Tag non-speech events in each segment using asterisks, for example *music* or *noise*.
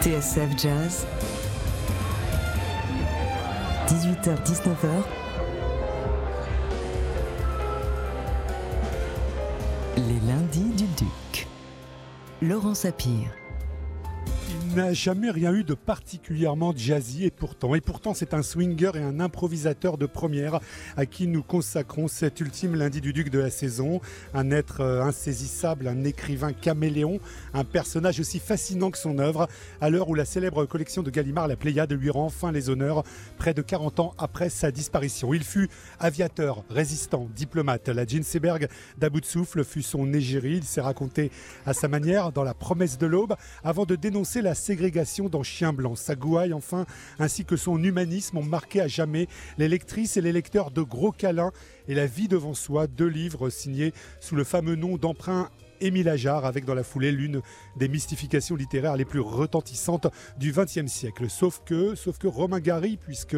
TSF Jazz, 18h-19h, les lundis du Duc. Laurent Sapir. N'a jamais rien eu de particulièrement jazzy et pourtant, et pourtant c'est un swinger et un improvisateur de première à qui nous consacrons cet ultime lundi du duc de la saison. Un être euh, insaisissable, un écrivain caméléon, un personnage aussi fascinant que son œuvre, à l'heure où la célèbre collection de Gallimard, la Pléiade, lui rend enfin les honneurs près de 40 ans après sa disparition. Il fut aviateur, résistant, diplomate. La Ginseberg d'à bout de souffle fut son égérie. Il s'est raconté à sa manière dans La promesse de l'aube avant de dénoncer la ségrégation dans Chien Blanc. Sa gouaille, enfin, ainsi que son humanisme ont marqué à jamais les lectrices et les lecteurs de Gros Câlin et La vie devant soi, deux livres signés sous le fameux nom d'emprunt Émile Ajar, avec dans la foulée l'une des mystifications littéraires les plus retentissantes du XXe siècle. Sauf que, sauf que Romain Gary, puisque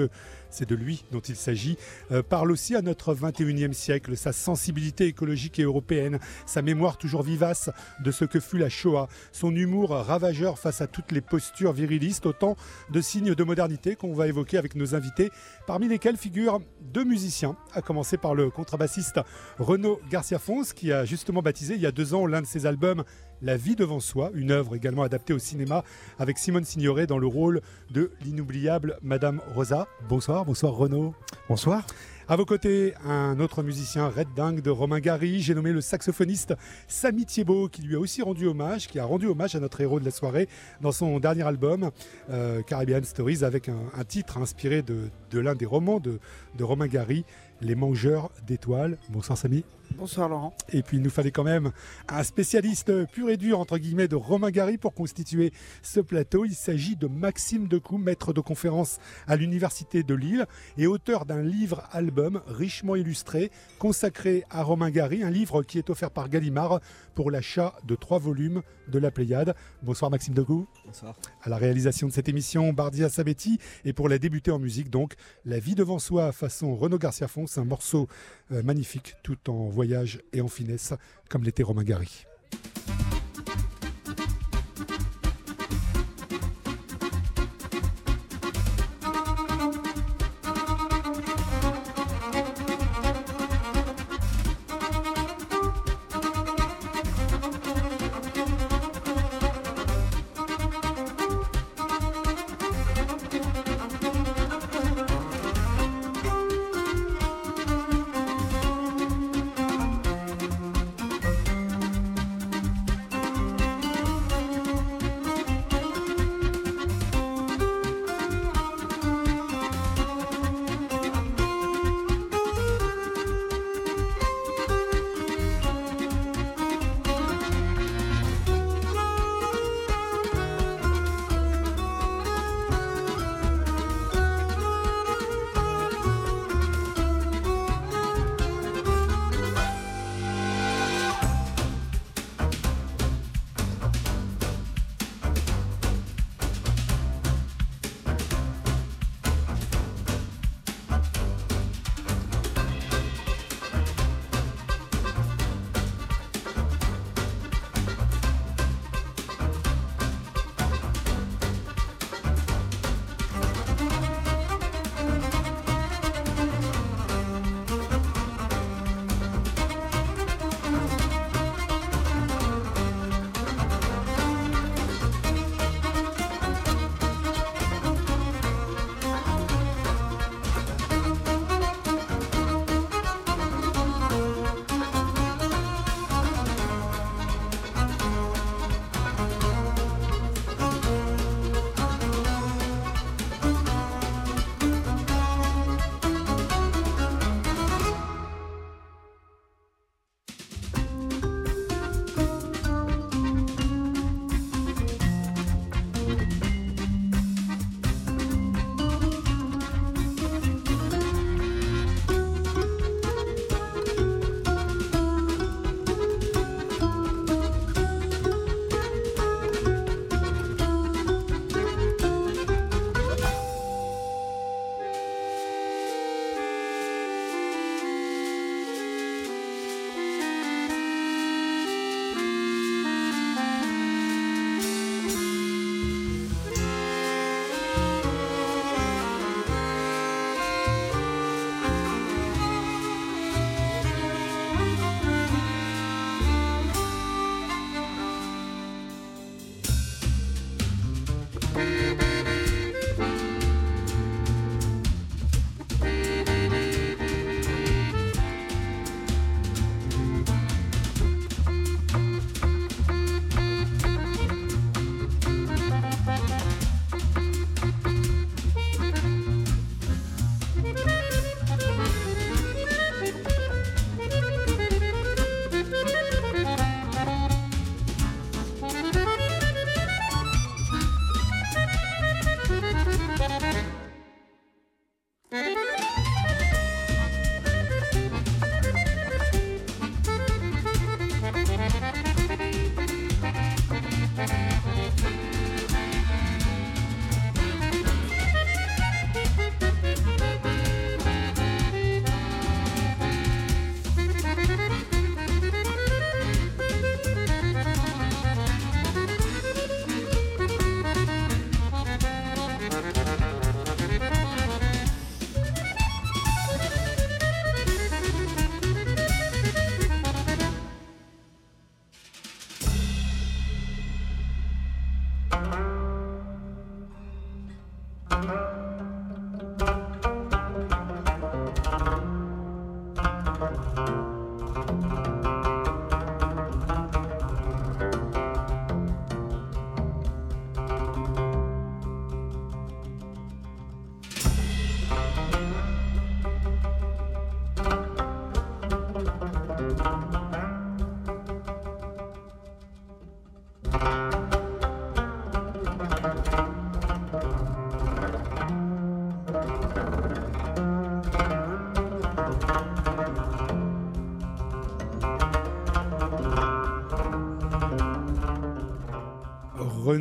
c'est de lui dont il s'agit, euh, parle aussi à notre 21e siècle, sa sensibilité écologique et européenne, sa mémoire toujours vivace de ce que fut la Shoah, son humour ravageur face à toutes les postures virilistes, autant de signes de modernité qu'on va évoquer avec nos invités, parmi lesquels figurent deux musiciens, à commencer par le contrebassiste Renaud Garcia Fons, qui a justement baptisé il y a deux ans l'un de ses albums La vie devant soi, une œuvre également adaptée au cinéma avec Simone Signoret dans le rôle de l'inoubliable Madame Rosa. Bonsoir, bonsoir Renaud. Bonsoir. À vos côtés, un autre musicien red dingue de Romain Gary, j'ai nommé le saxophoniste Samy Thiebaud, qui lui a aussi rendu hommage, qui a rendu hommage à notre héros de la soirée dans son dernier album, euh, Caribbean Stories, avec un, un titre inspiré de, de l'un des romans de, de Romain Gary, Les Mangeurs d'étoiles. Bonsoir Samy. Bonsoir Laurent. Et puis il nous fallait quand même un spécialiste pur et dur entre guillemets de Romain Gary pour constituer ce plateau. Il s'agit de Maxime Decou, maître de conférence à l'université de Lille et auteur d'un livre album richement illustré consacré à Romain Gary, un livre qui est offert par Gallimard pour l'achat de trois volumes de la Pléiade. Bonsoir Maxime Decou. Bonsoir. À la réalisation de cette émission, Bardia Sabetti et pour la débuter en musique donc La vie devant soi façon Renaud Garcia Fons, un morceau euh, magnifique tout en voyage et en finesse comme l'était Romain Gary.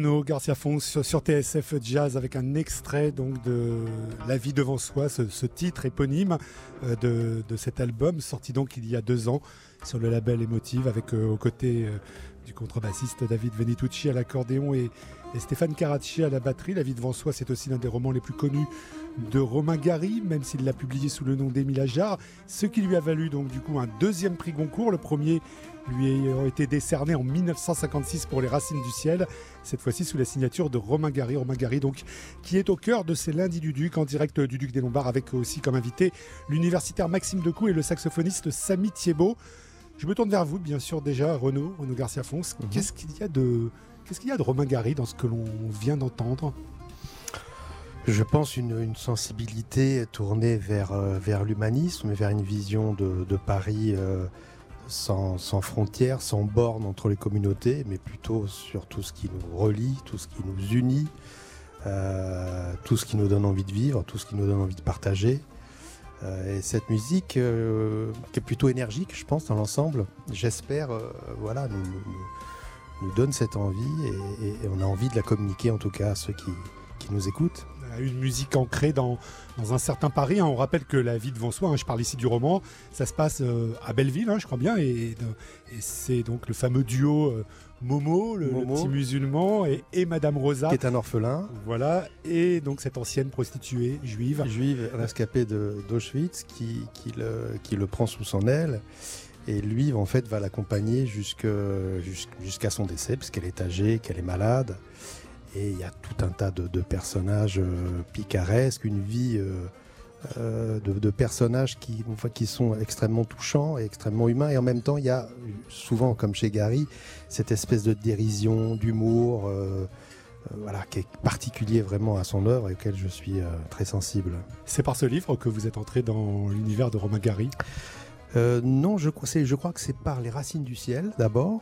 Garcia Fons sur, TSF Jazz avec un extrait donc de La vie devant soi, ce, titre éponyme euh, de, cet album sorti donc il y a deux ans sur le label Emotive avec euh, aux côtés euh, du contrebassiste David Venitucci à l'accordéon et, Stéphane Caracci à la batterie. La vie devant soi, c'est aussi l'un des romans les plus connus de Romain Gary, même s'il l'a publié sous le nom d'Émile Ajar, ce qui lui a valu donc du coup un deuxième prix Goncourt, le premier lui ayant été décerné en 1956 pour Les Racines du Ciel, cette fois-ci sous la signature de Romain Gary. Romain Gary, donc, qui est au cœur de ces lundis du Duc, en direct du Duc des Lombards, avec aussi comme invité l'universitaire Maxime Decou et le saxophoniste Samy Thiebaud. Je me tourne vers vous, bien sûr, déjà, Renaud, Renaud Garcia Fons. Mhm. Qu'est-ce qu'il y a de. Qu'est-ce qu'il y a de Romain Gary dans ce que l'on vient d'entendre? Je pense une, sensibilité tournée vers, euh, vers l'humanisme, vers une vision de, Paris euh, sans, frontières, sans bornes entre les communautés, mais plutôt sur tout ce qui nous relie, tout ce qui nous unit, euh, tout ce qui nous donne envie de vivre, tout ce qui nous donne envie de partager. Et cette musique, qui est plutôt énergique, je pense, dans l'ensemble, j'espère, voilà, nous, donne cette envie et, on a envie de la communiquer en tout cas à ceux qui, qui nous écoutent une musique ancrée dans, dans un certain Paris. Hein. On rappelle que La vie devant soi, hein, je parle ici du roman, ça se passe euh, à Belleville, hein, je crois bien, et, c'est donc le fameux duo euh, Momo, le, petit musulman, et, Madame Rosa. Qui est un orphelin. Voilà, et donc cette ancienne prostituée juive. Juive rescapée d'Auschwitz qui, qui, le, qui le prend sous son aile. Et lui, en fait, va l'accompagner jusqu'à son décès, puisqu'elle est âgée, qu'elle est malade. Et il y a tout un tas de, personnages euh, picaresques, une vie euh, euh, de, personnages qui, qui sont extrêmement touchants et extrêmement humains. Et en même temps, il y a souvent, comme chez Gary, cette espèce de dérision, d'humour. voilà, qui est particulier vraiment à son œuvre et auquel je suis très sensible. C'est par ce livre que vous êtes entré dans l'univers de Romain Gary? Non, je, je crois que c'est par Les Racines du Ciel d'abord,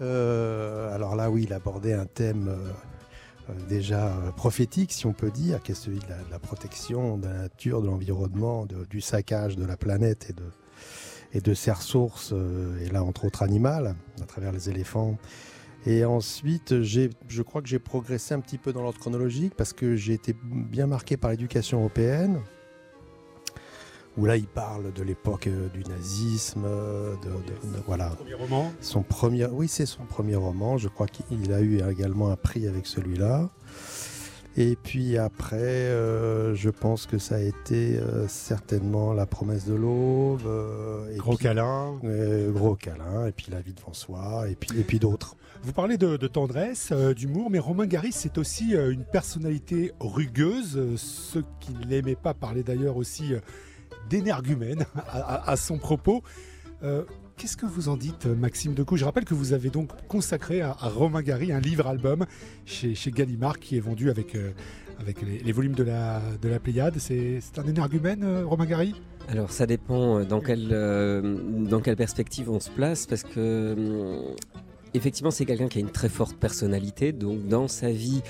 euh, alors là, oui, il abordait un thème euh, euh, déjà prophétique, si on peut dire, qui est celui de la, protection de la nature, de l'environnement, du saccage de la planète et de, et de ses ressources, et là, entre autres animales, à travers les éléphants. Et ensuite, je crois que j'ai progressé un petit peu dans l'ordre chronologique parce que j'ai été bien marqué par l'éducation européenne où là il parle de l'époque euh, du nazisme, euh, de, voilà. Son premier roman. Son premier, oui c'est son premier roman. Je crois qu'il a eu également un prix avec celui-là. Et puis après, euh, je pense que ça a été certainement La promesse de l'aube. gros câlin. gros câlin, et puis La vie devant soi, et puis, et puis d'autres. Vous parlez de, tendresse, d'humour, mais Romain Gary, c'est aussi une personnalité rugueuse. Ceux qui ne l'aimaient pas parlaient d'ailleurs aussi d'énergumène à, son propos. Euh, qu'est-ce que vous en dites, Maxime Decou Je rappelle que vous avez donc consacré à, Romain Gary un livre-album chez, chez, Gallimard qui est vendu avec, euh, les, volumes de la, de la Pléiade. C'est un énergumène, euh, Romain Gary? Alors ça dépend dans quelle, dans quelle perspective on se place parce que effectivement, c'est quelqu'un qui a une très forte personnalité. Donc, dans sa vie,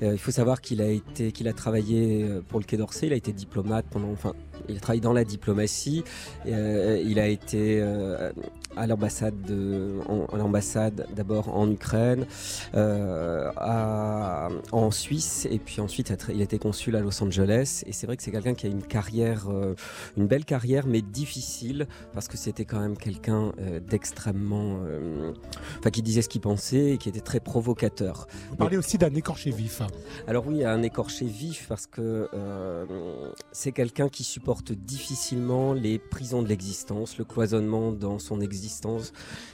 il faut savoir qu'il a été, qu'il a travaillé pour le Quai d'Orsay. Il a été diplomate pendant, enfin, il a travaillé dans la diplomatie. Euh, il a été euh, à l'ambassade l'ambassade d'abord en Ukraine, en Suisse, et puis ensuite il a été consul à Los Angeles. Et c'est vrai que c'est quelqu'un qui a une carrière, une belle carrière, mais difficile parce que c'était quand même quelqu'un d'extrêmement, enfin qui disait ce qu'il pensait et qui était très provocateur. Vous parlez aussi d'un écorché vif. Alors oui, un écorché vif parce que c'est quelqu'un qui supporte difficilement les prisons de l'existence, le cloisonnement dans son existence.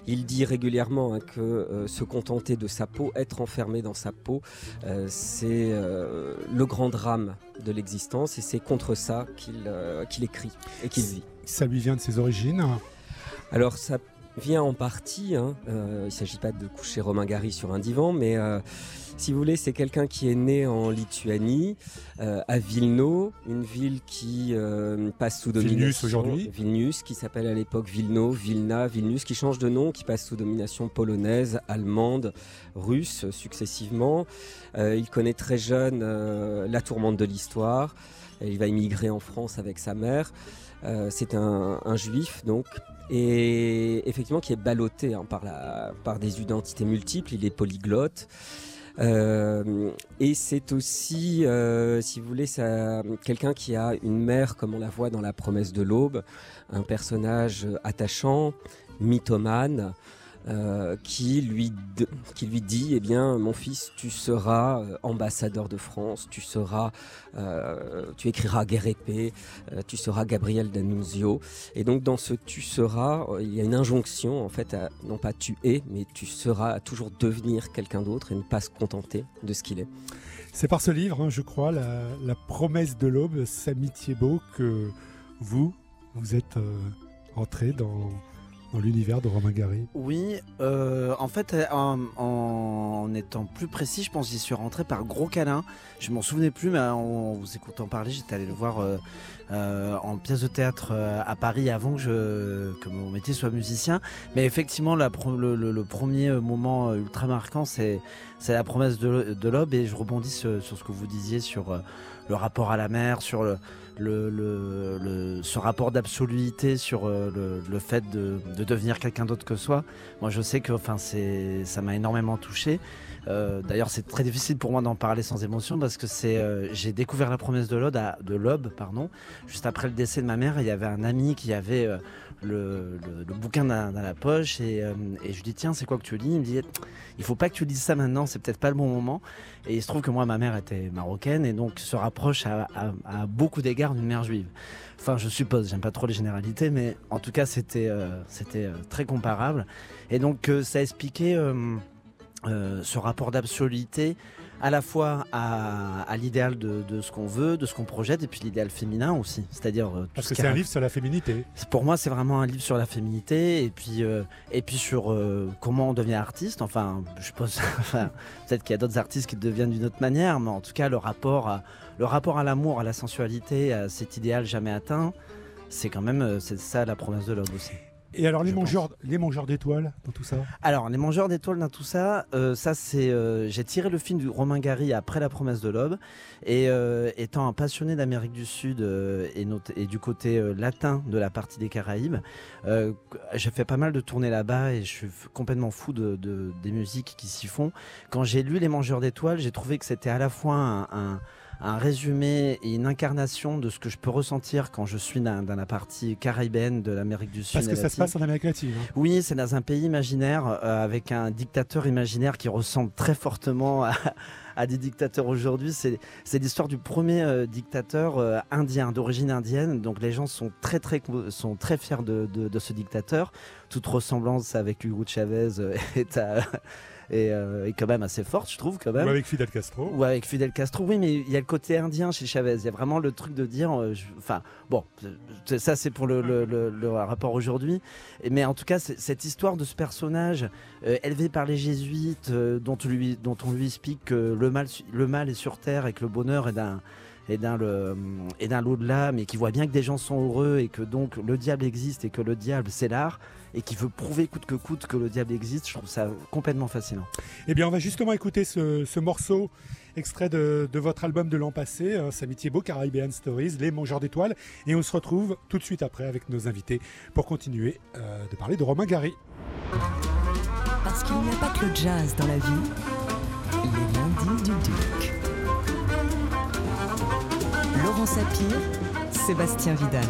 Il dit régulièrement hein, que euh, se contenter de sa peau, être enfermé dans sa peau, euh, c'est euh, le grand drame de l'existence et c'est contre ça qu'il écrit et qu'il vit. Ça lui vient de ses origines? Alors ça vient en partie, hein, il ne s'agit pas de coucher Romain Gary sur un divan, mais si vous voulez, c'est quelqu'un qui est né en Lituanie, euh, à Vilno, une ville qui euh, passe sous domination. Vilnius aujourd'hui Vilnius, qui s'appelle à l'époque Vilno, Vilna, Vilnius, qui change de nom, qui passe sous domination polonaise, allemande, russe successivement. Euh, il connaît très jeune la tourmente de l'histoire. Il va immigrer en France avec sa mère. c'est un, juif donc et effectivement qui est ballotté hein, par, des identités multiples. Il est polyglotte. Euh, et c'est aussi, euh, si vous voulez, quelqu'un qui a une mère, comme on la voit dans La promesse de l'aube, un personnage attachant, mythomane, euh, qui, lui dit Eh bien, mon fils, tu seras euh, ambassadeur de France, tu seras, euh, tu écriras Guerre épée, tu seras Gabriel D'Annunzio. Et donc, dans ce tu seras, il y a une injonction, en fait, non pas tu es, mais tu seras à toujours devenir quelqu'un d'autre et ne pas se contenter de ce qu'il est. C'est par ce livre, hein, je crois, la, la, promesse de l'aube, Samy Thiebaud, que vous, vous êtes entré dans dans l'univers de Romain Gary Oui, euh, en fait, euh, en, étant plus précis, je pense que j'y suis rentré par Gros Câlin. Je m'en souvenais plus, mais en, vous écoutant parler, j'étais allé le voir euh, en pièce de théâtre à Paris avant que, mon métier soit musicien. Mais effectivement, le, premier moment ultra marquant, c'est la promesse de, de. Et je rebondis sur, ce que vous disiez sur le rapport à la mer, sur le ce rapport d'absoluité sur euh, le, fait de, devenir quelqu'un d'autre que soi. Moi, je sais que enfin, ça m'a énormément touché. Euh, d'ailleurs, c'est très difficile pour moi d'en parler sans émotion parce que c'est, euh, j'ai découvert la promesse de l'Aube, de l'Aube, pardon, juste après le décès de ma mère. Il y avait un ami qui avait le, bouquin dans, la poche et, et, je lui dis tiens, c'est quoi que tu lis Il me dit il faut pas que tu lises ça maintenant, c'est peut-être pas le bon moment. Et il se trouve que moi, ma mère était marocaine et donc se rapproche à, beaucoup d'égards d'une mère juive. Enfin, je suppose, j'aime pas trop les généralités, mais en tout cas, c'était euh, euh, très comparable. Et donc, euh, ça expliquait ce rapport d'absoluté à la fois à, l'idéal de, ce qu'on veut, de ce qu'on projette, et puis l'idéal féminin aussi. C'est-à-dire euh, Parce que c'est un livre sur la féminité. Pour moi, c'est vraiment un livre sur la féminité, et puis, euh, et puis sur euh, comment on devient artiste. Enfin, je pense, *laughs* peut-être qu'il y a d'autres artistes qui deviennent d'une autre manière, mais en tout cas, le rapport à, le rapport à l'amour, à la sensualité, à cet idéal jamais atteint, c'est quand même c'est ça la promesse de l'homme aussi. Et alors les mangeurs, les mangeurs d'étoiles dans tout ça Alors les mangeurs d'étoiles dans tout ça, euh, ça c'est, euh, j'ai tiré le film du Romain Gary après La Promesse de l'Aube et euh, étant un passionné d'Amérique du Sud et, et, du côté latin de la partie des Caraïbes, j'ai fait pas mal de tournées là-bas et je suis complètement fou de, des musiques qui s'y font. Quand j'ai lu Les mangeurs d'étoiles, j'ai trouvé que c'était à la fois un un résumé et une incarnation de ce que je peux ressentir quand je suis dans, la partie caribéenne de l'Amérique du Sud. Parce que ça se passe en Amérique latine. Hein. Oui, c'est dans un pays imaginaire euh, avec un dictateur imaginaire qui ressemble très fortement à, des dictateurs aujourd'hui. C'est l'histoire du premier euh, dictateur euh, indien, d'origine indienne. Donc les gens sont très, très, sont très fiers de, de ce dictateur. Toute ressemblance avec Hugo Chavez *laughs* est à et, euh, quand même assez forte, je trouve quand même. Ou avec Fidel Castro. Ou avec Fidel Castro, oui, mais il y a le côté indien chez Chavez. Il y a vraiment le truc de dire, euh, enfin, bon, ça c'est pour le, rapport aujourd'hui, mais en tout cas, cette histoire de ce personnage euh, élevé par les jésuites, dont, lui, dont on lui explique que le mal, le mal est sur terre et que le bonheur est d'un et dans le et dans l'au-delà, mais qui voit bien que des gens sont heureux et que donc le diable existe et que le diable c'est l'art et qui veut prouver coûte que coûte que le diable existe. Je trouve ça complètement fascinant. Eh bien, on va justement écouter ce, ce morceau extrait de, de, votre album de l'an passé, hein, Samy Thiebaud, Caribbean Stories, Les Mangeurs d'étoiles. Et on se retrouve tout de suite après avec nos invités pour continuer euh, de parler de Romain Gary. Parce qu'il n'y a pas que le jazz dans la vie, les lundis du Duc. Laurent Sapir, Sébastien Vidal.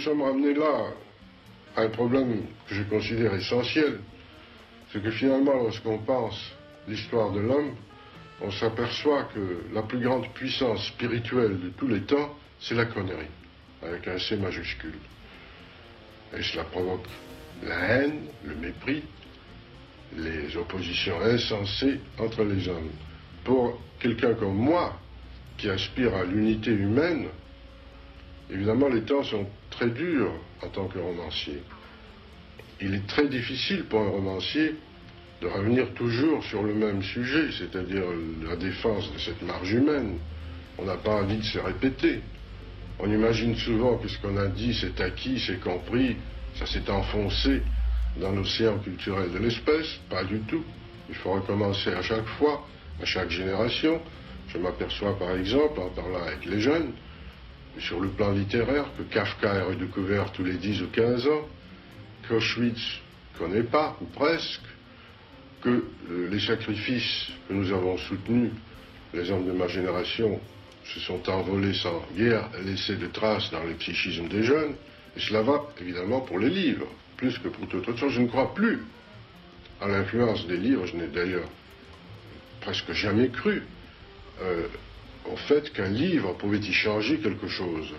Sommes ramenés là à un problème que je considère essentiel. C'est que finalement, lorsqu'on pense l'histoire de l'homme, on s'aperçoit que la plus grande puissance spirituelle de tous les temps, c'est la connerie, avec un C majuscule. Et cela provoque la haine, le mépris, les oppositions insensées entre les hommes. Pour quelqu'un comme moi, qui aspire à l'unité humaine, évidemment les temps sont très dur en tant que romancier. Il est très difficile pour un romancier de revenir toujours sur le même sujet, c'est-à-dire la défense de cette marge humaine. On n'a pas envie de se répéter. On imagine souvent que ce qu'on a dit, c'est acquis, c'est compris, ça s'est enfoncé dans l'océan culturel de l'espèce. Pas du tout. Il faut recommencer à chaque fois, à chaque génération. Je m'aperçois par exemple, en parlant avec les jeunes, sur le plan littéraire, que Kafka est redécouvert tous les 10 ou 15 ans, qu'Auschwitz connaît pas, ou presque, que euh, les sacrifices que nous avons soutenus, les hommes de ma génération, se sont envolés sans guère laisser de traces dans les psychismes des jeunes, et cela va évidemment pour les livres, plus que pour toute autre chose. Je ne crois plus à l'influence des livres, je n'ai d'ailleurs presque jamais cru euh, au fait qu'un livre pouvait y changer quelque chose.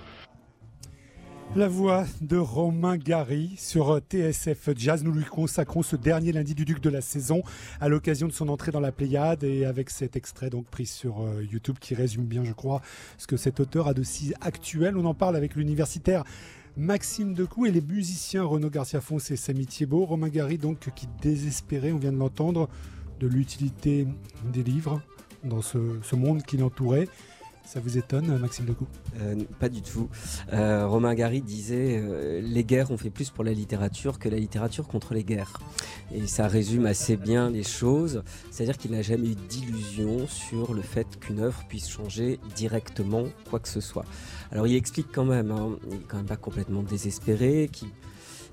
La voix de Romain Gary sur TSF Jazz. Nous lui consacrons ce dernier lundi du Duc de la saison à l'occasion de son entrée dans la Pléiade et avec cet extrait donc pris sur euh, YouTube qui résume bien, je crois, ce que cet auteur a de si actuel. On en parle avec l'universitaire Maxime Decou et les musiciens Renaud Garcia Fons et Samy Thiebaud. Romain Gary donc qui désespérait, on vient de l'entendre, de l'utilité des livres dans ce monde qui l'entourait. Ça vous étonne, Maxime Lecou euh, Pas du tout. Euh, Romain Gary disait euh, les guerres ont fait plus pour la littérature que la littérature contre les guerres. Et ça résume assez bien les choses. C'est-à-dire qu'il n'a jamais eu d'illusion sur le fait qu'une œuvre puisse changer directement quoi que ce soit. Alors il explique quand même, hein, il n'est quand même pas complètement désespéré,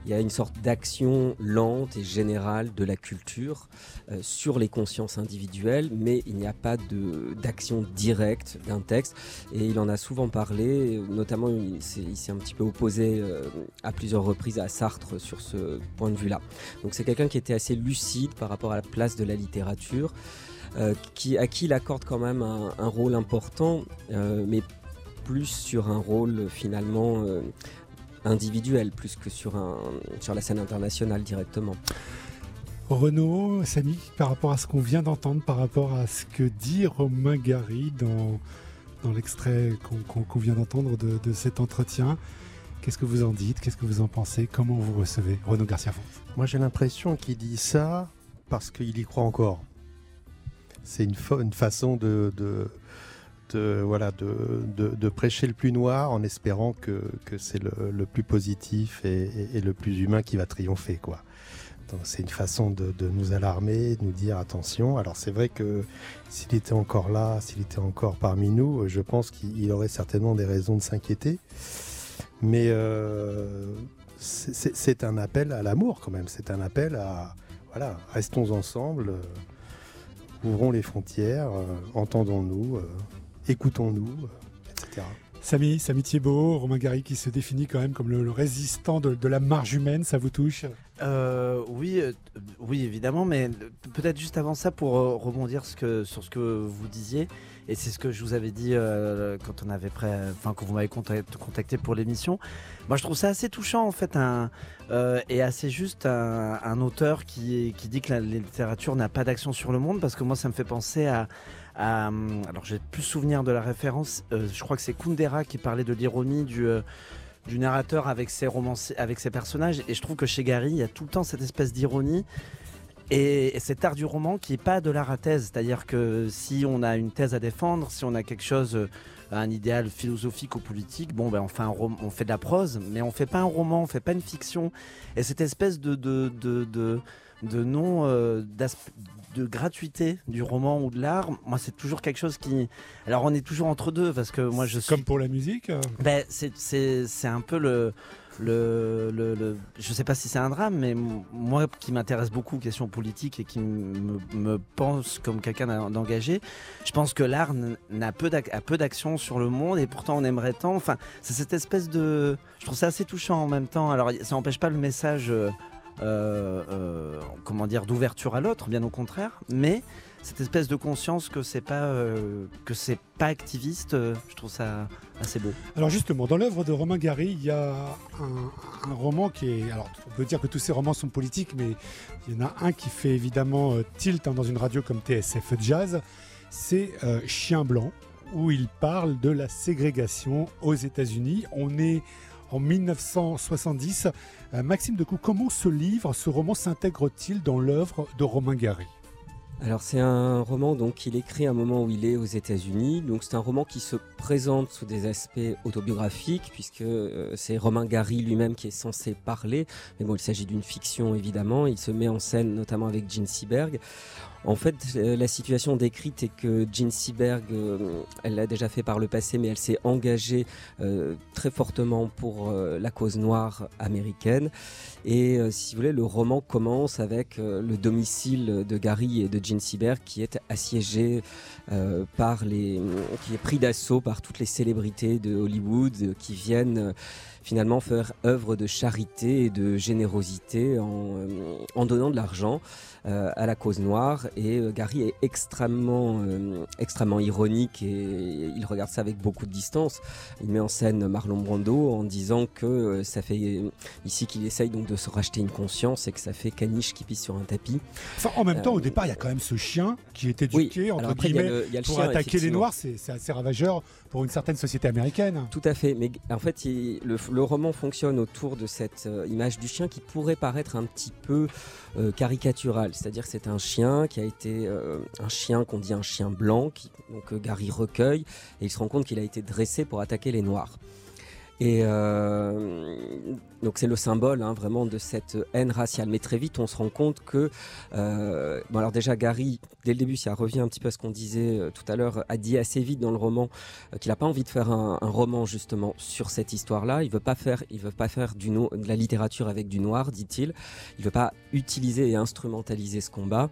il y a une sorte d'action lente et générale de la culture euh, sur les consciences individuelles, mais il n'y a pas d'action directe d'un texte. Et il en a souvent parlé, notamment il s'est un petit peu opposé euh, à plusieurs reprises à Sartre sur ce point de vue-là. Donc c'est quelqu'un qui était assez lucide par rapport à la place de la littérature. Euh, qui, à qui il accorde quand même un, un rôle important, mais plus sur un rôle finalement individuel plus que sur, un, sur la scène internationale directement. Renaud, Samy, par rapport à ce qu'on vient d'entendre, par rapport à ce que dit Romain Gary dans, dans l'extrait qu'on vient d'entendre de, de, cet entretien, qu'est-ce que vous en dites Qu'est-ce que vous en pensez Comment vous recevez Renaud Garcia Fons Moi j'ai l'impression qu'il dit ça parce qu'il y croit encore. C'est une, une, façon de, de de, voilà, de, prêcher le plus noir en espérant que, c'est le, plus positif et, le plus humain qui va triompher. C'est une façon de, nous alarmer, de nous dire attention. Alors c'est vrai que s'il était encore là, s'il était encore parmi nous, je pense qu'il aurait certainement des raisons de s'inquiéter. Mais euh, c'est un appel à l'amour quand même. C'est un appel à voilà, restons ensemble, euh, ouvrons les frontières, euh, entendons-nous écoutons-nous, etc. Samy, Samy Thiebaud, Romain Gary qui se définit quand même comme le, résistant de, la marge humaine, ça vous touche? Euh, oui, euh, oui, évidemment, mais peut-être juste avant ça pour euh, rebondir sur ce que vous disiez, et c'est ce que je vous avais dit quand on avait prêt, enfin quand vous m'avez contacté, pour l'émission. Moi, je trouve ça assez touchant en fait, un, et assez juste un, auteur qui, qui dit que la littérature n'a pas d'action sur le monde, parce que moi, ça me fait penser à euh, alors j'ai plus souvenir de la référence, euh, je crois que c'est Kundera qui parlait de l'ironie du, euh, narrateur avec ses, avec ses personnages, et je trouve que chez Gary, il y a tout le temps cette espèce d'ironie. Et, cet art du roman qui n'est pas de l'art à thèse, c'est-à-dire que si on a une thèse à défendre, si on a quelque chose, un idéal philosophique ou politique, bon ben on fait, on fait de la prose, mais on fait pas un roman, on fait pas une fiction. Et cette espèce de, de de non de gratuité du roman ou de l'art, moi c'est toujours quelque chose qui. Alors on est toujours entre deux parce que moi je suis. Comme pour la musique euh ben, C'est un peu le. Le, le, je sais pas si c'est un drame, mais moi qui m'intéresse beaucoup aux questions politiques et qui me, pense comme quelqu'un d'engagé, je pense que l'art n'a peu d'action sur le monde et pourtant on aimerait tant. Enfin, c'est cette espèce de. Je trouve ça assez touchant en même temps. Alors ça n'empêche pas le message euh, comment dire, d'ouverture à l'autre, bien au contraire, mais cette espèce de conscience que c'est pas euh, que c'est pas activiste, je trouve ça assez beau. Alors justement, dans l'œuvre de Romain Gary, il y a un, roman qui est, alors on peut dire que tous ces romans sont politiques, mais il y en a un qui fait évidemment tilt hein, dans une radio comme TSF Jazz, c'est Chien blanc, où il parle de la ségrégation aux États-Unis. On est en 1970. Euh, Maxime Decou, comment ce livre, ce roman s'intègre-t-il dans l'œuvre de Romain Gary? Alors c'est un roman donc qu'il écrit à un moment où il est aux États-Unis. C'est un roman qui se présente sous des aspects autobiographiques puisque euh, c'est Romain Gary lui-même qui est censé parler. Mais bon, il s'agit d'une fiction évidemment. Il se met en scène notamment avec Gene Seberg. En fait, euh, la situation décrite est que Jean Seberg, euh, elle l'a déjà fait par le passé, mais elle s'est engagée euh, très fortement pour la cause noire américaine. Et si vous voulez, le roman commence avec le domicile de Gary et de Jean Seberg qui est assiégé par les, qui est pris d'assaut par toutes les célébrités de Hollywood qui viennent finalement faire œuvre de charité et de générosité en donnant de l'argent. Euh, à la cause noire. Et euh, Gary est extrêmement, euh, extrêmement ironique et il regarde ça avec beaucoup de distance. Il met en scène Marlon Brando en disant que ça fait ici qu'il essaye donc de se racheter une conscience et que ça fait caniche qui pisse sur un tapis. Enfin, en même temps, au départ, il y a quand même ce chien qui est éduqué entre guillemets pour attaquer les Noirs. C'est assez ravageur pour une certaine société américaine. Tout à fait. Mais en fait, le, roman fonctionne autour de cette image du chien qui pourrait paraître un petit peu C'est-à-dire que c'est un chien qui a été euh, un chien qu'on dit un chien blanc, qui, donc euh, Gary recueille, et il se rend compte qu'il a été dressé pour attaquer les Noirs. Et euh, donc c'est le symbole hein, vraiment de cette haine raciale. Mais très vite, on se rend compte que, bon alors déjà Gary, dès le début, ça revient un petit peu à ce qu'on disait euh, tout à l'heure, a dit assez vite dans le roman qu'il n'a pas envie de faire un, roman justement sur cette histoire-là. Il veut pas faire, il veut pas faire du de la littérature avec du noir, dit-il. Il veut pas utiliser et instrumentaliser ce combat.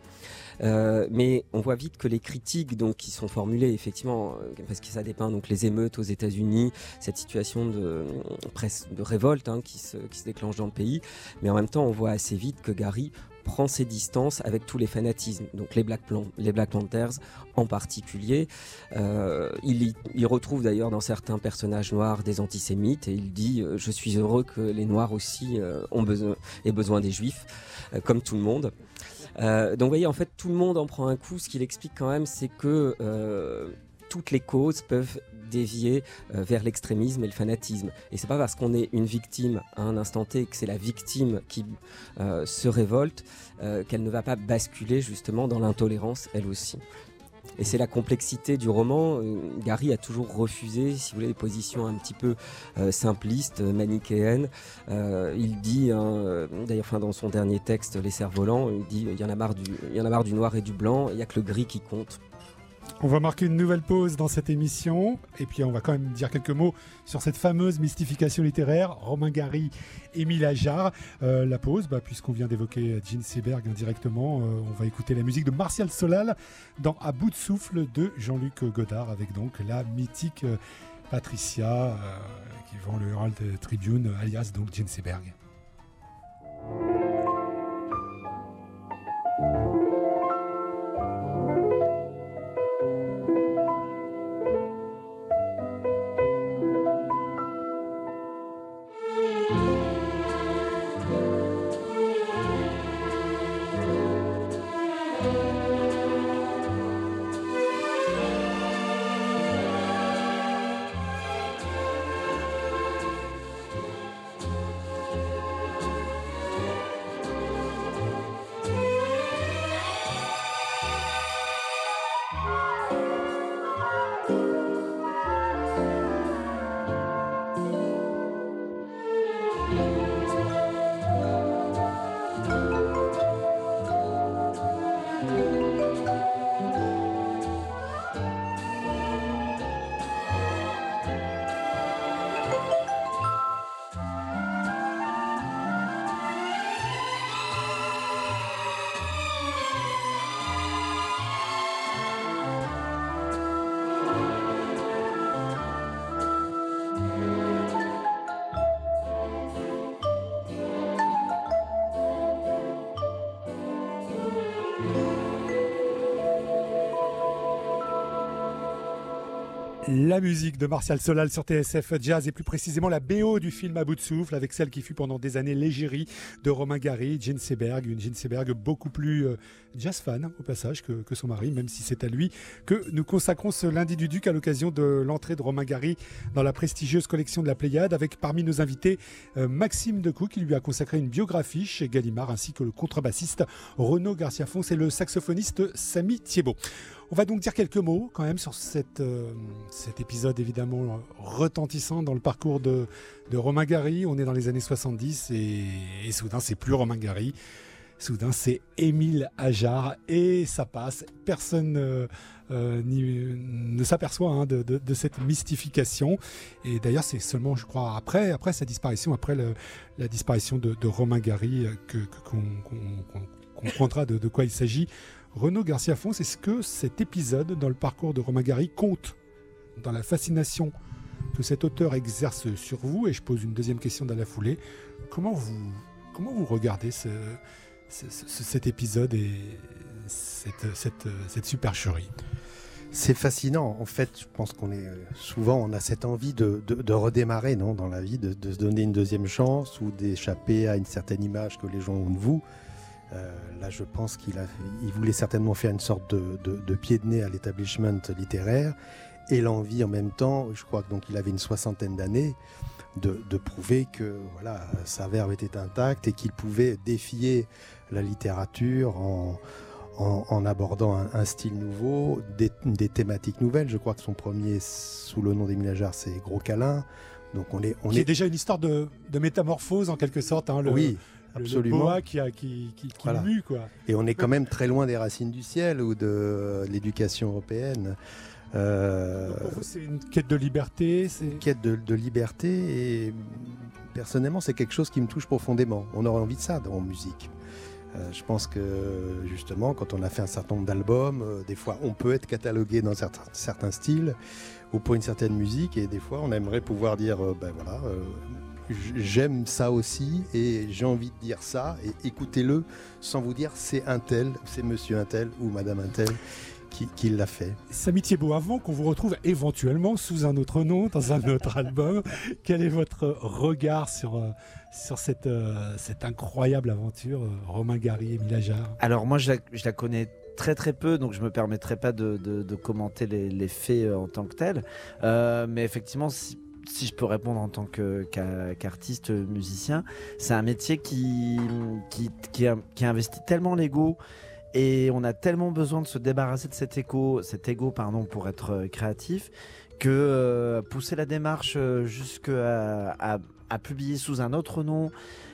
Euh, mais on voit vite que les critiques donc, qui sont formulées, effectivement, euh, parce que ça dépeint donc, les émeutes aux États-Unis, cette situation de, presse, de révolte hein, qui, se, qui se déclenche dans le pays, mais en même temps, on voit assez vite que Gary prend ses distances avec tous les fanatismes, donc les Black, les Black Panthers en particulier. Euh, il, retrouve d'ailleurs dans certains personnages noirs des antisémites et il dit Je suis heureux que les Noirs aussi besoin, aient besoin des Juifs, comme tout le monde. Euh, donc vous voyez, en fait, tout le monde en prend un coup. Ce qu'il explique quand même, c'est que euh, toutes les causes peuvent dévier euh, vers l'extrémisme et le fanatisme. Et c'est pas parce qu'on est une victime à un instant T que c'est la victime qui se révolte qu'elle ne va pas basculer justement dans l'intolérance elle aussi. Et c'est la complexité du roman. Euh, Gary a toujours refusé, si vous voulez, des positions un petit peu euh, simplistes, manichéennes. Euh, il dit, hein, d'ailleurs, dans son dernier texte, Les cerfs-volants, il dit il y en a marre du, il y en a marre du noir et du blanc. Il n'y a que le gris qui compte. On va marquer une nouvelle pause dans cette émission et puis on va quand même dire quelques mots sur cette fameuse mystification littéraire, Romain Gary, Émile Ajar. Euh, la pause, bah, puisqu'on vient d'évoquer Jean Seberg indirectement, euh, on va écouter la musique de Martial Solal dans À bout de souffle de Jean-Luc Godard avec donc la mythique euh, Patricia qui vend le Herald Tribune alias donc Jean Seberg. La musique de Martial Solal sur TSF Jazz et plus précisément la BO du film À bout de souffle avec celle qui fut pendant des années l'égérie de Romain Gary, Jean Seberg, une Jean Seberg beaucoup plus euh, jazz fan au passage que, que, son mari, même si c'est à lui que nous consacrons ce lundi du Duc à l'occasion de l'entrée de Romain Gary dans la prestigieuse collection de la Pléiade avec parmi nos invités euh, Maxime Decou qui lui a consacré une biographie chez Gallimard ainsi que le contrebassiste Renaud Garcia Fons et le saxophoniste Samy Thiebaud. On va donc dire quelques mots quand même sur euh, cet épisode évidemment retentissant dans le parcours de, Romain Gary. On est dans les années 70 et, et soudain c'est plus Romain Gary. Soudain c'est Émile Ajar et ça passe. Personne euh, euh, ne s'aperçoit hein, de, cette mystification. Et d'ailleurs c'est seulement je crois après, sa disparition, après la disparition de, Romain Gary que, qu'on, qu'on comprendra de quoi il s'agit. Renaud Garcia Fons, est-ce que cet épisode dans le parcours de Romain Gary compte dans la fascination que cet auteur exerce sur vous Et je pose une deuxième question dans la foulée. Comment vous, comment vous regardez ce, ce, ce, cet épisode et cette, supercherie? C'est fascinant. En fait, je pense qu'on est souvent, on a cette envie de redémarrer, non, dans la vie, de, de, se donner une deuxième chance ou d'échapper à une certaine image que les gens ont de vous. Euh, là, je pense qu'il il voulait certainement faire une sorte de, de, de pied de nez à l'établissement littéraire et l'envie en même temps, je crois que donc il avait une soixantaine d'années, de, de, prouver que voilà, sa verve était intacte et qu'il pouvait défier la littérature en, en, en abordant un, un, style nouveau, des, des, thématiques nouvelles. Je crois que son premier, sous le nom d'Émile Ajar, c'est Gros Câlin. Donc on est, on est... déjà une histoire de, de métamorphose en quelque sorte. Hein, le... Oui, absolument. Le boa qui, a, qui, qui, qui voilà. mue, quoi. Et on est quand même très loin des racines du ciel ou de l'éducation européenne. Euh, c'est une quête de liberté. C'est une quête de, de, liberté et personnellement, c'est quelque chose qui me touche profondément. On aurait envie de ça en musique. Euh, je pense que justement, quand on a fait un certain nombre d'albums, euh, des fois, on peut être catalogué dans certains, certains styles ou pour une certaine musique, et des fois, on aimerait pouvoir dire, ben voilà j'aime ça aussi et j'ai envie de dire ça et écoutez-le sans vous dire c'est un tel, c'est monsieur un tel ou madame un tel qui, qui l'a fait. Samy Thiebaud, avant qu'on vous retrouve éventuellement sous un autre nom, dans un autre *laughs* album, quel est votre regard sur, sur cette, euh, cette incroyable aventure, euh, Romain Gary et Milajar Alors moi je la, je la, connais très très peu, donc je me permettrai pas de, de, de commenter les, les, faits en tant que tels. Euh, mais effectivement, si, si je peux répondre en tant qu'artiste, qu musicien, c'est un métier qui, qui, qui, investit tellement l'ego et on a tellement besoin de se débarrasser de cet ego, cet ego pardon, pour être créatif que euh, pousser la démarche jusqu'à à, publier sous un autre nom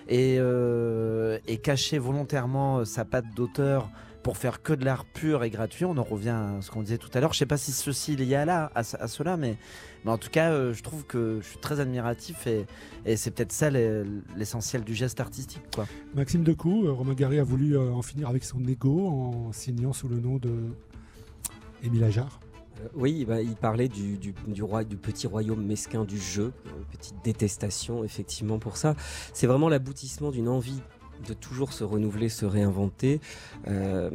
et, euh, et cacher volontairement sa patte d'auteur pour faire que de l'art pur et gratuit, on en revient à ce qu'on disait tout à l'heure. Je sais pas si ceci est lié à, là, à, à cela, mais, mais, en tout cas, euh, je trouve que je suis très admiratif et, et c'est peut-être ça l'essentiel du geste artistique. Quoi. Maxime Decou, euh, Romain Gary a voulu euh, en finir avec son ego en signant sous le nom de Émile Ajar. Oui, bah, il parlait du, du, du, roi, du petit royaume mesquin du jeu, une petite détestation effectivement pour ça. C'est vraiment l'aboutissement d'une envie de toujours se renouveler, se réinventer, euh,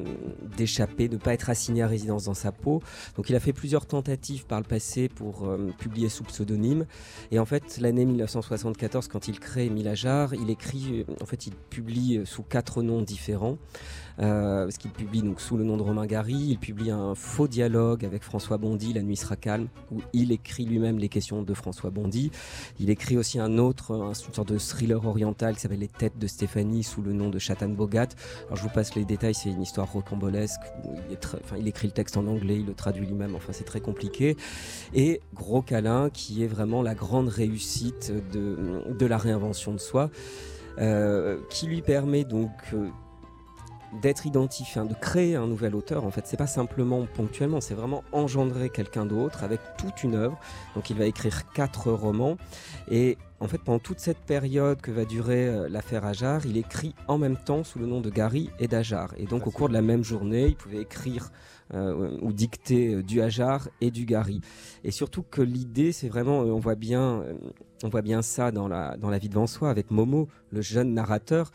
d'échapper, de ne pas être assigné à résidence dans sa peau. Donc il a fait plusieurs tentatives par le passé pour euh, publier sous pseudonyme. Et en fait, l'année 1974, quand il crée Milajar, il écrit, en fait, il publie sous quatre noms différents. Euh, parce qu'il publie donc sous le nom de Romain Gary, il publie un faux dialogue avec François Bondy, La nuit sera calme, où il écrit lui-même les questions de François Bondy. Il écrit aussi un autre, un, une sorte de thriller oriental qui s'appelle Les têtes de Stéphanie sous le nom de Chatan Bogat. Alors je vous passe les détails, c'est une histoire rocambolesque. Il, écrit le texte en anglais, il le traduit lui-même, enfin c'est très compliqué. Et Gros câlin, qui est vraiment la grande réussite de, de la réinvention de soi. Euh, qui lui permet donc euh, d'être identifié, de créer un nouvel auteur. En fait, c'est pas simplement ponctuellement, c'est vraiment engendrer quelqu'un d'autre avec toute une œuvre. Donc, il va écrire quatre romans et en fait, pendant toute cette période que va durer euh, l'affaire Ajar, il écrit en même temps sous le nom de Gary et d'Ajar. Et donc, au cours de la même journée, il pouvait écrire euh, ou dicter euh, du Ajar et du Gary. Et surtout que l'idée, c'est vraiment, on voit bien, on voit bien ça dans la, dans la vie devant soi avec Momo, le jeune narrateur.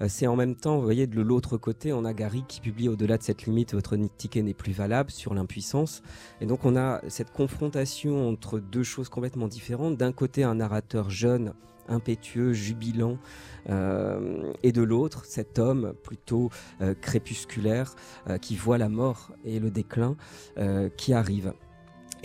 Euh, c'est en même temps, vous voyez, de l'autre côté, on a Gary qui publie Au-delà de cette limite, votre ticket n'est plus valable sur l'impuissance. Et donc on a cette confrontation entre deux choses complètement différentes. D'un côté, un narrateur jeune impétueux, jubilant, euh, et de l'autre, cet homme plutôt euh, crépusculaire qui voit la mort et le déclin qui arrive.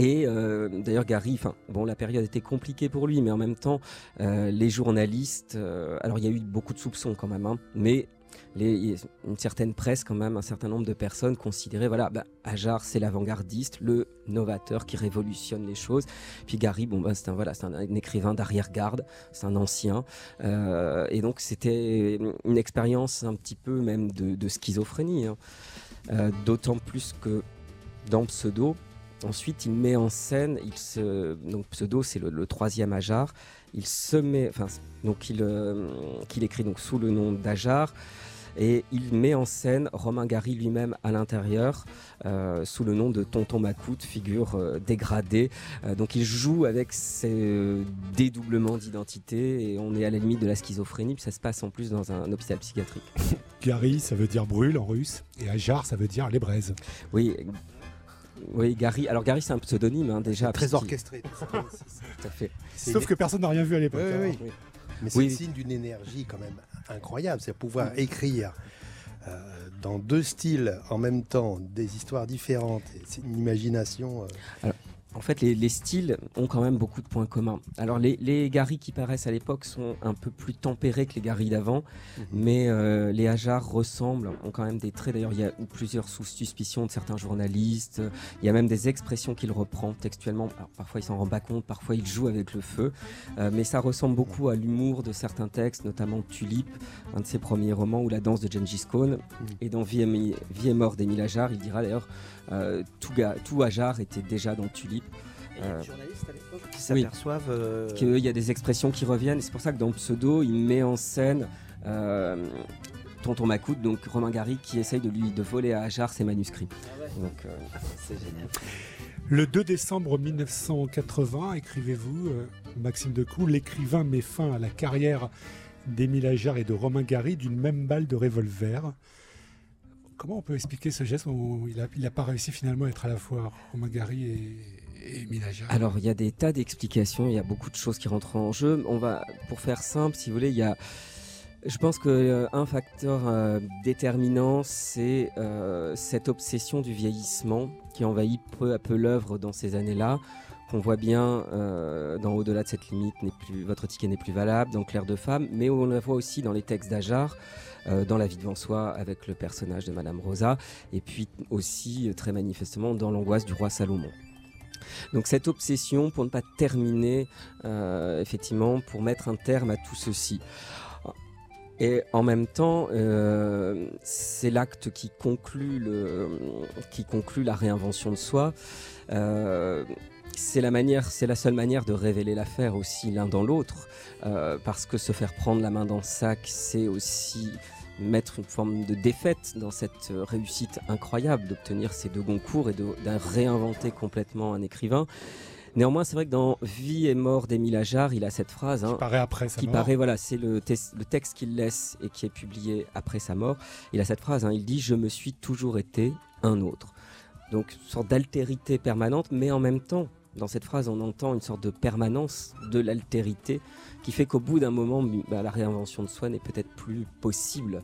Et euh, d'ailleurs, Gary, bon, la période était compliquée pour lui, mais en même temps, euh, les journalistes, euh, alors il y a eu beaucoup de soupçons quand même, hein, mais une certaine presse quand même, un certain nombre de personnes considéraient, voilà, bah, Ajar c'est l'avant-gardiste, le novateur qui révolutionne les choses. Puis Gary, bon, bah, c'est un, voilà, un, écrivain d'arrière-garde, c'est un ancien, et donc c'était une expérience un petit peu même de, schizophrénie, hein. d'autant plus que dans Pseudo, Ensuite, il met en scène, il se, donc pseudo, c'est le, troisième Ajar. Il se met, enfin, donc il, euh, qu'il écrit donc sous le nom d'Ajar. Et il met en scène Romain Gary lui-même à l'intérieur, euh, sous le nom de Tonton Macoute, figure euh, dégradée. donc il joue avec ces dédoublements d'identité et on est à la limite de la schizophrénie, puis ça se passe en plus dans un hôpital psychiatrique. Gary, ça veut dire brûle en russe, et Ajar, ça veut dire les braises. Oui, oui, Gary. Alors Gary, c'est un pseudonyme hein, déjà. Très orchestré. *laughs* Tout à fait. Sauf que personne n'a rien vu à l'époque. Oui, oui. Mais c'est le signe d'une énergie quand même incroyable, c'est pouvoir écrire euh, dans deux styles en même temps, des histoires différentes. C'est une imagination. Euh, en fait, les, styles ont quand même beaucoup de points communs. Alors, les, les Gary qui paraissent à l'époque sont un peu plus tempérés que les Gary d'avant, mhm. mais euh, les Hajar ressemblent, ont quand même des traits. D'ailleurs, il y a plusieurs sous-suspicions de certains journalistes. Il y a même des expressions qu'il reprend textuellement. parfois, il s'en rend pas compte, parfois, il joue avec le feu. Euh, mais ça ressemble beaucoup à l'humour de certains textes, notamment Tulip, un de ses premiers romans, ou La danse de Gengis Khan. Mhm. Et dans Vie et, mort d'Émile Hajar, il dira d'ailleurs euh, tout, tout Hajar était déjà dans Tulip. Il y a des journalistes à l'époque qui s'aperçoivent euh, qu'il y a des expressions qui reviennent. Et c'est pour ça que dans Pseudo, il met en scène euh, Tonton Macoute, donc Romain Gary, qui essaye de lui de voler à Hajar ses manuscrits. Ah donc c'est génial. Le 2 décembre 1980, écrivez-vous, Maxime Decoux, l'écrivain met fin à la carrière d'Émile Ajar et de Romain Gary d'une même balle de revolver. Comment on peut expliquer ce geste où il n'a pas réussi finalement à être à la fois Romain Gary et, Alors il y a des tas d'explications, il y a beaucoup de choses qui rentrent en jeu. On va, pour faire simple, si vous voulez, il y a je pense qu'un euh, facteur euh, déterminant, c'est euh, cette obsession du vieillissement qui envahit peu à peu l'œuvre dans ces années-là. Qu'on voit bien dans Au-delà de cette limite, plus, votre ticket n'est plus valable, dans Claire de femme, mais on la voit aussi dans les textes d'Ajar. Dans La vie devant soi avec le personnage de Madame Rosa, et puis aussi très manifestement dans L'angoisse du roi Salomon. Donc cette obsession pour ne pas terminer, euh, effectivement, pour mettre un terme à tout ceci. Et en même temps, c'est l'acte qui conclut le, la réinvention de soi. c'est la manière, c'est la seule manière de révéler l'affaire aussi l'un dans l'autre, parce que se faire prendre la main dans le sac, c'est aussi mettre une forme de défaite dans cette euh, réussite incroyable d'obtenir ces deux Goncourt et de, réinventer complètement un écrivain. Néanmoins, c'est vrai que dans Vie et mort d'Émile Ajar, il a cette phrase. Hein, qui paraît après sa qui paraît, voilà, c'est le, le, texte qu'il laisse et qui est publié après sa mort. Il a cette phrase, hein, il dit Je me suis toujours été un autre. Donc, une sorte d'altérité permanente, mais en même temps, dans cette phrase, on entend une sorte de permanence de l'altérité qui fait qu'au bout d'un moment, bah, la réinvention de soi n'est peut-être plus possible.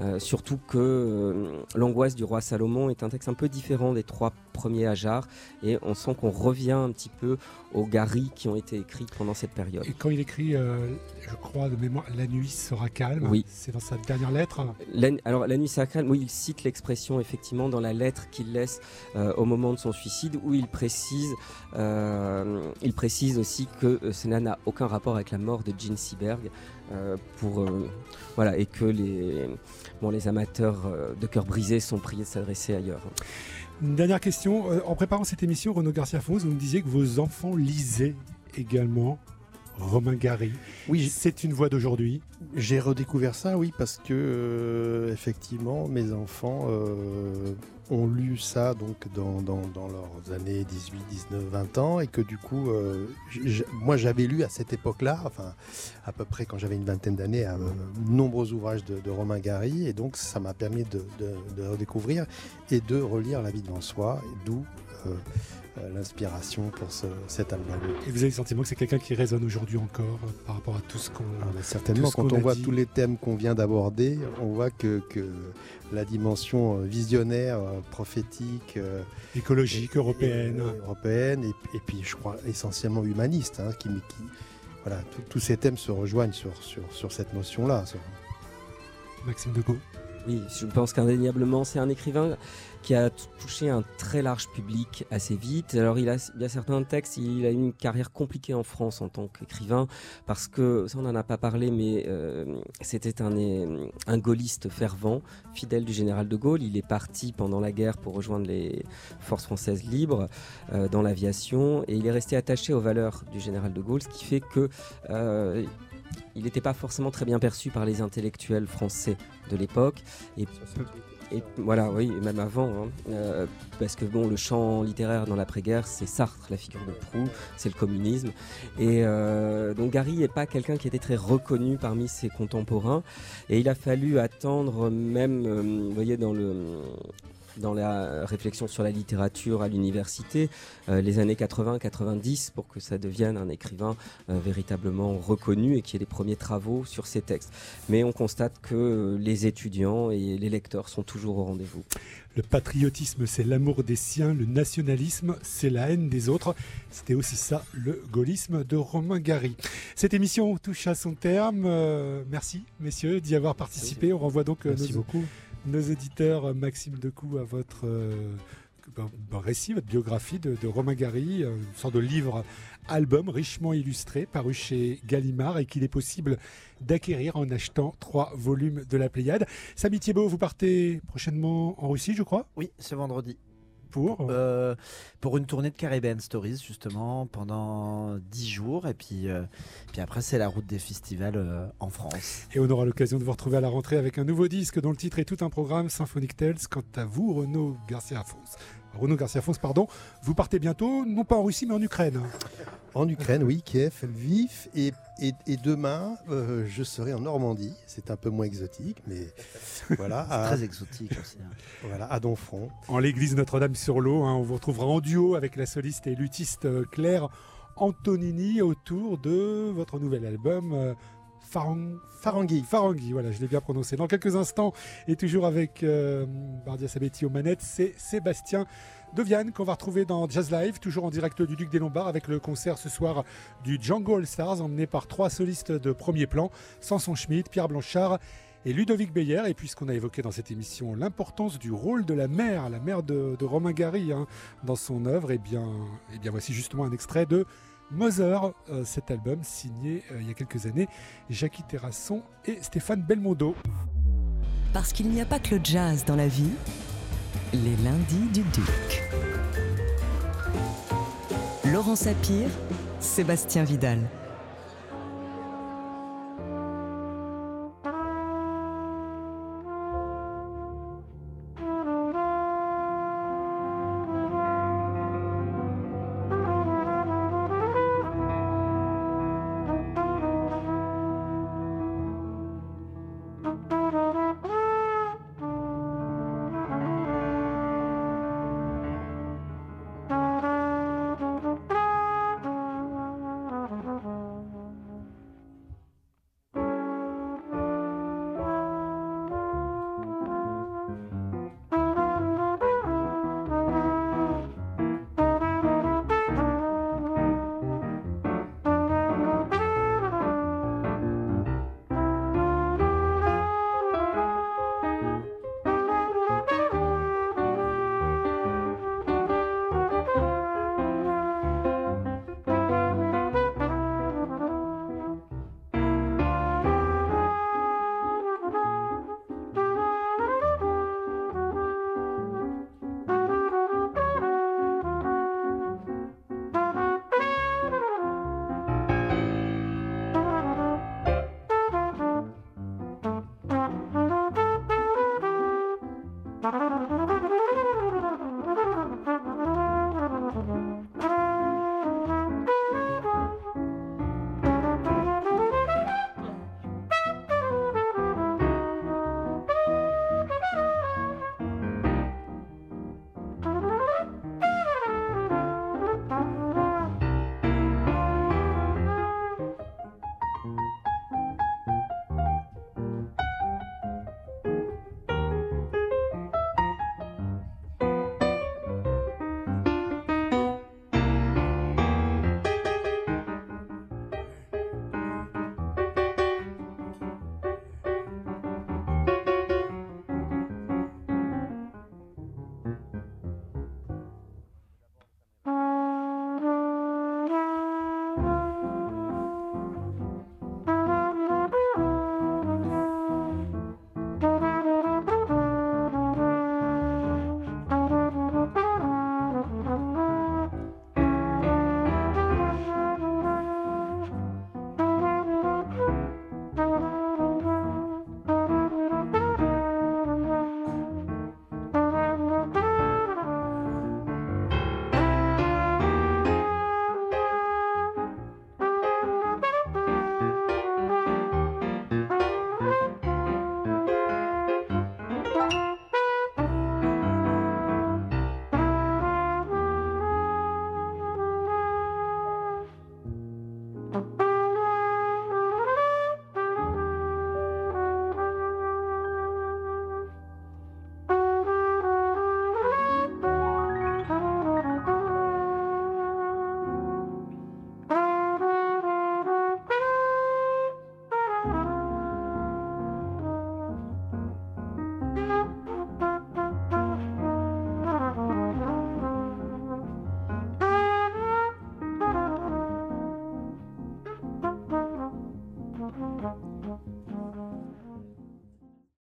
Euh, surtout que euh, l'angoisse du roi Salomon est un texte un peu différent des trois premiers Hajar et on sent qu'on revient un petit peu aux Gary qui ont été écrits pendant cette période. Et quand il écrit, euh, je crois de mémoire, La nuit sera calme, oui. c'est dans sa dernière lettre Alors La nuit sera calme, oui, il cite l'expression effectivement dans la lettre qu'il laisse au moment de son suicide où il précise, il précise aussi que cela n'a aucun rapport avec la mort de Jean Seberg. pour voilà et que les bon, les amateurs euh, de cœur brisé sont priés de s'adresser ailleurs. Une dernière question. Euh, en préparant cette émission, Renaud Garcia Fons, vous me disiez que vos enfants lisaient également Romain Gary. Oui, c'est une voix d'aujourd'hui. J'ai redécouvert ça, oui, parce que euh, effectivement, mes enfants ont lu ça donc dans, leurs années 18, 19, 20 ans et que du coup, euh, moi j'avais lu à cette époque-là, enfin à peu près quand j'avais une vingtaine d'années, de nombreux ouvrages de, Romain Gary et donc ça m'a permis de, redécouvrir et de relire La vie devant soi, d'où euh, l'inspiration pour cet album. Et vous avez le sentiment que c'est quelqu'un qui résonne aujourd'hui encore euh, par rapport à tout ce qu'on. Ah, certainement, quand on, voit tous les thèmes qu'on vient d'aborder, on voit que, que, la dimension euh, visionnaire, prophétique, écologique, européenne, européenne, et, puis je crois essentiellement humaniste, hein, qui, qui, voilà, tous ces thèmes se rejoignent sur, sur, sur cette notion-là. Maxime Degault. Oui, je pense qu'indéniablement, c'est un écrivain qui a touché un très large public assez vite. Alors, il, a, il y a certains textes, il a eu une carrière compliquée en France en tant qu'écrivain, parce que, ça on n'en a pas parlé, mais euh, c'était un, un gaulliste fervent, fidèle du général de Gaulle. Il est parti pendant la guerre pour rejoindre les forces françaises libres euh, dans l'aviation, et il est resté attaché aux valeurs du général de Gaulle, ce qui fait que... Euh, il n'était pas forcément très bien perçu par les intellectuels français de l'époque. Et, voilà, oui, même avant, hein. euh, parce que bon, le champ littéraire dans l'après-guerre, c'est Sartre, la figure de proue, c'est le communisme. Et euh, donc Gary n'est pas quelqu'un qui était très reconnu parmi ses contemporains. Et il a fallu attendre même, euh, vous voyez, dans le dans la réflexion sur la littérature à l'université, euh, les années 80-90, pour que ça devienne un écrivain euh, véritablement reconnu et qui ait les premiers travaux sur ses textes. Mais on constate que les étudiants et les lecteurs sont toujours au rendez-vous. Le patriotisme, c'est l'amour des siens, le nationalisme, c'est la haine des autres. C'était aussi ça, le gaullisme de Romain Gary. Cette émission touche à son terme. Euh, merci, messieurs, d'y avoir participé. On renvoie donc merci beaucoup nos éditeurs, euh, Maxime Decou, à votre euh, ben, ben, récit, votre biographie de, Romain Gary, euh, une sorte de livre album richement illustré, paru chez Gallimard et qu'il est possible d'acquérir en achetant trois volumes de la Pléiade. Samy Thiebaud, vous partez prochainement en Russie, je crois? Oui, ce vendredi. Pour euh, Pour une tournée de Caribbean Stories, justement, pendant dix jours. Et puis, euh, puis après, c'est la route des festivals euh, en France. Et on aura l'occasion de vous retrouver à la rentrée avec un nouveau disque dont le titre est tout un programme, Symphonic Tales. Quant à vous, Renaud Garcia Fons, Renaud Garcia Fons, pardon, vous partez bientôt, non pas en Russie, mais en Ukraine. En Ukraine, oui, Kiev, Lviv. Et, et, demain, euh, je serai en Normandie. C'est un peu moins exotique, mais *laughs* voilà. très exotique aussi. Hein. Voilà, à Donfront. En l'église Notre-Dame-sur-L'eau, hein, on vous retrouvera en duo avec la soliste et luthiste euh, Claire Antonini autour de votre nouvel album. Euh, Farangui. Farangui, voilà, je l'ai bien prononcé. Dans quelques instants, et toujours avec Bardia Sabetti aux manettes, c'est Sébastien de Vienne qu'on va retrouver dans Jazz Live, toujours en direct du Duc des Lombards avec le concert ce soir du Django All Stars emmené par trois solistes de premier plan, Samson Schmidt, Pierre Blanchard et Ludovic Beyer. Et puisqu'on a évoqué dans cette émission l'importance du rôle de la mère, la mère de, Romain Gary hein, dans son œuvre, et eh bien, et eh bien voici justement un extrait de Mother, euh, cet album signé euh, il y a quelques années, Jackie Terrasson et Stéphane Belmondo. Parce qu'il n'y a pas que le jazz dans la vie, les lundis du Duc. Laurent Sapir, Sébastien Vidal.